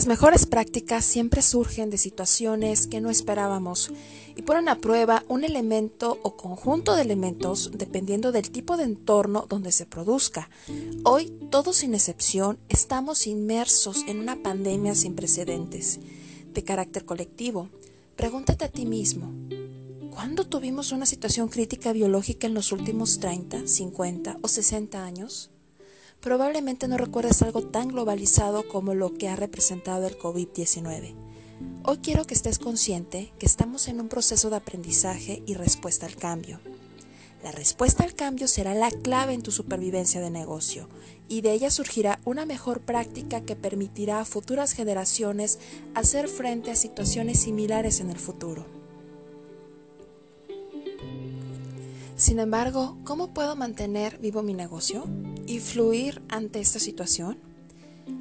Las mejores prácticas siempre surgen de situaciones que no esperábamos y ponen a prueba un elemento o conjunto de elementos dependiendo del tipo de entorno donde se produzca. Hoy, todos sin excepción, estamos inmersos en una pandemia sin precedentes, de carácter colectivo. Pregúntate a ti mismo, ¿cuándo tuvimos una situación crítica biológica en los últimos 30, 50 o 60 años? Probablemente no recuerdes algo tan globalizado como lo que ha representado el COVID-19. Hoy quiero que estés consciente que estamos en un proceso de aprendizaje y respuesta al cambio. La respuesta al cambio será la clave en tu supervivencia de negocio y de ella surgirá una mejor práctica que permitirá a futuras generaciones hacer frente a situaciones similares en el futuro. Sin embargo, ¿cómo puedo mantener vivo mi negocio y fluir ante esta situación?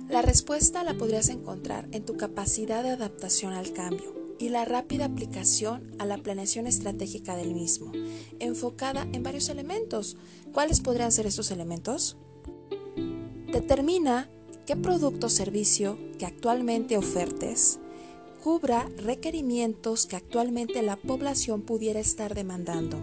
La respuesta la podrías encontrar en tu capacidad de adaptación al cambio y la rápida aplicación a la planeación estratégica del mismo, enfocada en varios elementos. ¿Cuáles podrían ser estos elementos? Determina qué producto o servicio que actualmente ofertes cubra requerimientos que actualmente la población pudiera estar demandando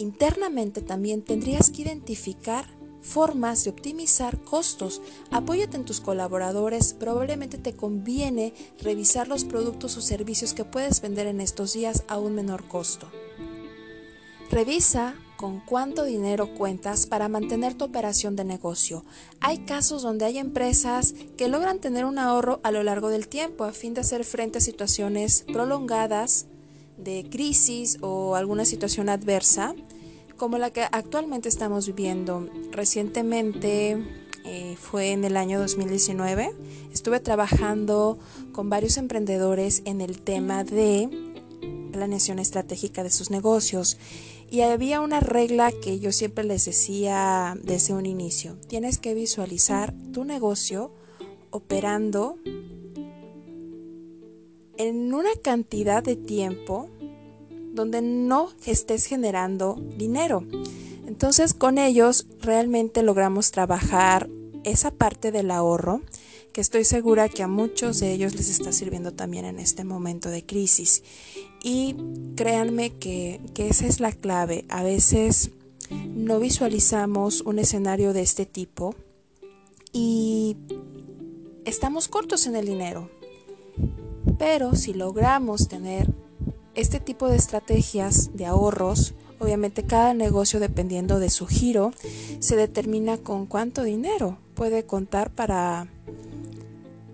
Internamente también tendrías que identificar formas de optimizar costos. Apóyate en tus colaboradores. Probablemente te conviene revisar los productos o servicios que puedes vender en estos días a un menor costo. Revisa con cuánto dinero cuentas para mantener tu operación de negocio. Hay casos donde hay empresas que logran tener un ahorro a lo largo del tiempo a fin de hacer frente a situaciones prolongadas de crisis o alguna situación adversa como la que actualmente estamos viviendo. Recientemente eh, fue en el año 2019, estuve trabajando con varios emprendedores en el tema de planeación estratégica de sus negocios y había una regla que yo siempre les decía desde un inicio, tienes que visualizar tu negocio operando en una cantidad de tiempo donde no estés generando dinero. Entonces con ellos realmente logramos trabajar esa parte del ahorro que estoy segura que a muchos de ellos les está sirviendo también en este momento de crisis. Y créanme que, que esa es la clave. A veces no visualizamos un escenario de este tipo y estamos cortos en el dinero. Pero si logramos tener este tipo de estrategias de ahorros, obviamente cada negocio dependiendo de su giro, se determina con cuánto dinero puede contar para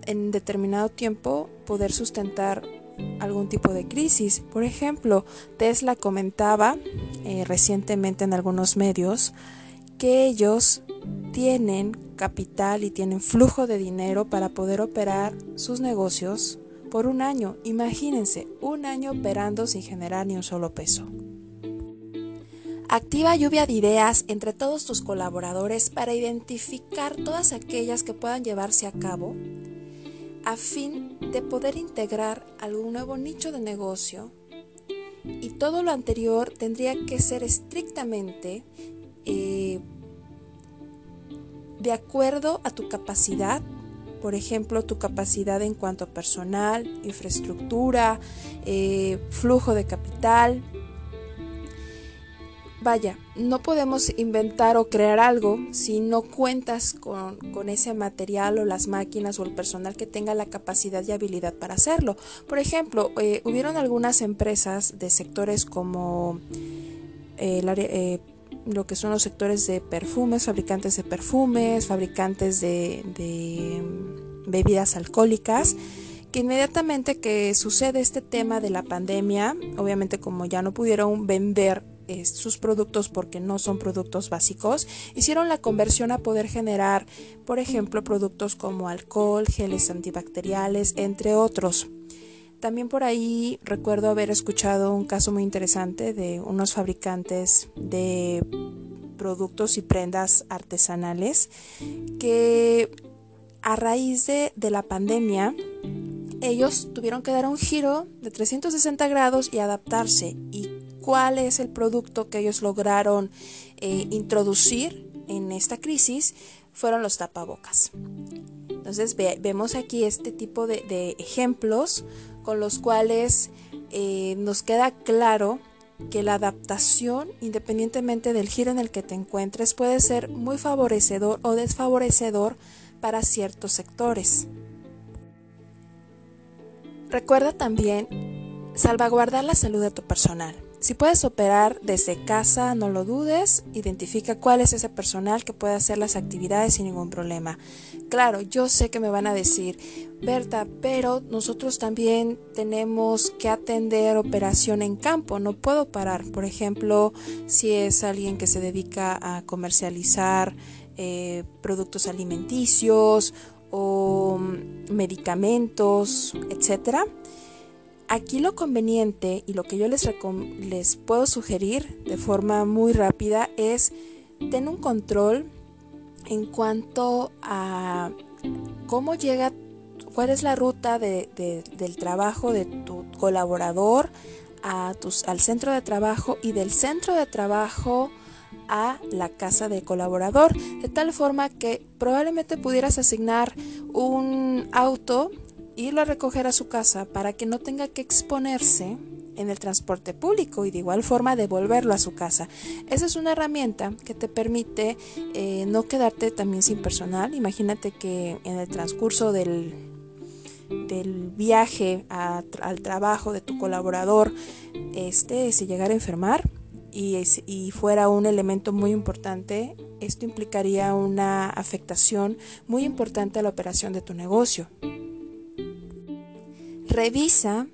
en determinado tiempo poder sustentar algún tipo de crisis. Por ejemplo, Tesla comentaba eh, recientemente en algunos medios que ellos tienen capital y tienen flujo de dinero para poder operar sus negocios por un año. Imagínense, un año operando sin generar ni un solo peso. Activa lluvia de ideas entre todos tus colaboradores para identificar todas aquellas que puedan llevarse a cabo a fin de poder integrar algún nuevo nicho de negocio y todo lo anterior tendría que ser estrictamente eh, de acuerdo a tu capacidad por ejemplo, tu capacidad en cuanto a personal, infraestructura, eh, flujo de capital. Vaya, no podemos inventar o crear algo si no cuentas con, ese material o las máquinas o el personal que tenga la capacidad y habilidad para hacerlo. Por ejemplo, eh, hubieron algunas empresas de sectores como eh, el lo que son los sectores de perfumes, fabricantes de perfumes, fabricantes de, mm, bebidas alcohólicas, que inmediatamente que sucede este tema de la pandemia, obviamente como ya no pudieron vender eh, sus productos porque no son productos básicos, hicieron la conversión a poder generar, por ejemplo, productos como alcohol, geles antibacteriales, entre otros. También por ahí recuerdo haber escuchado un caso muy interesante de unos fabricantes de productos y prendas artesanales que a raíz de, la pandemia ellos tuvieron que dar un giro de 360 grados y adaptarse. ¿Y cuál es el producto que ellos lograron eh, introducir en esta crisis? Fueron los tapabocas Entonces vemos aquí este tipo de, ejemplos con los cuales eh, nos queda claro que la adaptación, independientemente del giro en el que te encuentres, puede ser muy favorecedor o desfavorecedor para ciertos sectores. Recuerda también salvaguardar la salud de tu personal. Si puedes operar desde casa, no lo dudes, identifica cuál es ese personal que puede hacer las actividades sin ningún problema. Claro, yo sé que me van a decir, Berta, pero nosotros también tenemos que atender operación en campo, no puedo parar. Por ejemplo, si es alguien que se dedica a comercializar eh, productos alimenticios o mm, medicamentos, etcétera Aquí lo conveniente y lo que yo les, les puedo sugerir de forma muy rápida es tener un control en cuanto a cómo llega, cuál es la ruta del trabajo de tu colaborador a tus, al centro de trabajo y del centro de trabajo a la casa del colaborador, de tal forma que probablemente pudieras asignar un auto irlo a recoger a su casa para que no tenga que exponerse en el transporte público y de igual forma devolverlo a su casa. Esa es una herramienta que te permite eh, no quedarte también sin personal. Imagínate que en el transcurso del, del viaje al trabajo de tu colaborador este, se llegara a enfermar y, y fuera un elemento muy importante, esto implicaría una afectación muy importante a la operación de tu negocio. Revisa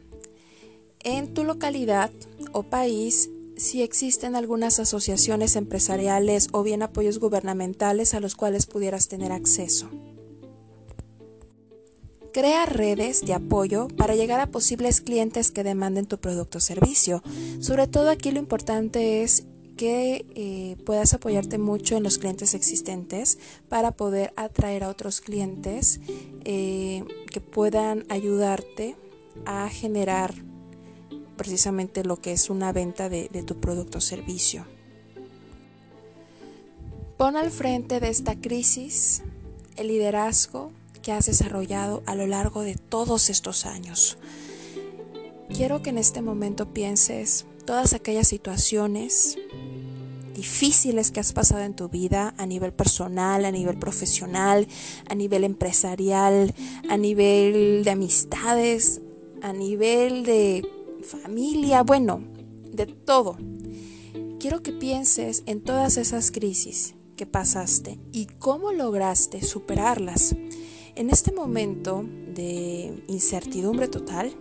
en tu localidad o país si existen algunas asociaciones empresariales o bien apoyos gubernamentales a los cuales pudieras tener acceso. Crea redes de apoyo para llegar a posibles clientes que demanden tu producto o servicio. Sobre todo aquí lo importante es que eh, puedas apoyarte mucho en los clientes existentes para poder atraer a otros clientes eh, que puedan ayudarte a generar precisamente lo que es una venta de, tu producto o servicio. Pon al frente de esta crisis el liderazgo que has desarrollado a lo largo de todos estos años. Quiero que en este momento pienses todas aquellas situaciones difíciles que has pasado en tu vida a nivel personal, a nivel profesional, a nivel empresarial, a nivel de amistades, a nivel de familia, bueno, de todo. Quiero que pienses en todas esas crisis que pasaste y cómo lograste superarlas. En este momento de incertidumbre total,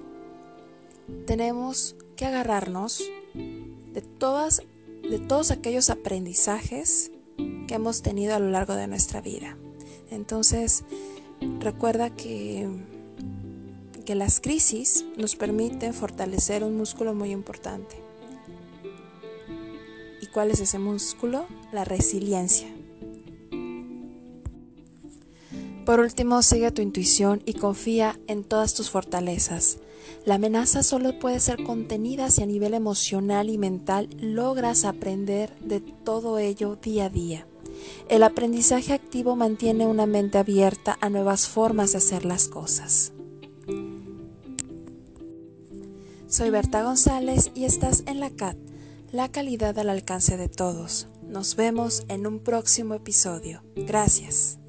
tenemos que agarrarnos de todas de todos aquellos aprendizajes que hemos tenido a lo largo de nuestra vida. Entonces, recuerda que que las crisis nos permiten fortalecer un músculo muy importante. ¿Y cuál es ese músculo? La resiliencia. Por último, sigue tu intuición y confía en todas tus fortalezas. La amenaza solo puede ser contenida si a nivel emocional y mental logras aprender de todo ello día a día. El aprendizaje activo mantiene una mente abierta a nuevas formas de hacer las cosas. Soy Berta González y estás en la CAT, la calidad al alcance de todos. Nos vemos en un próximo episodio. Gracias.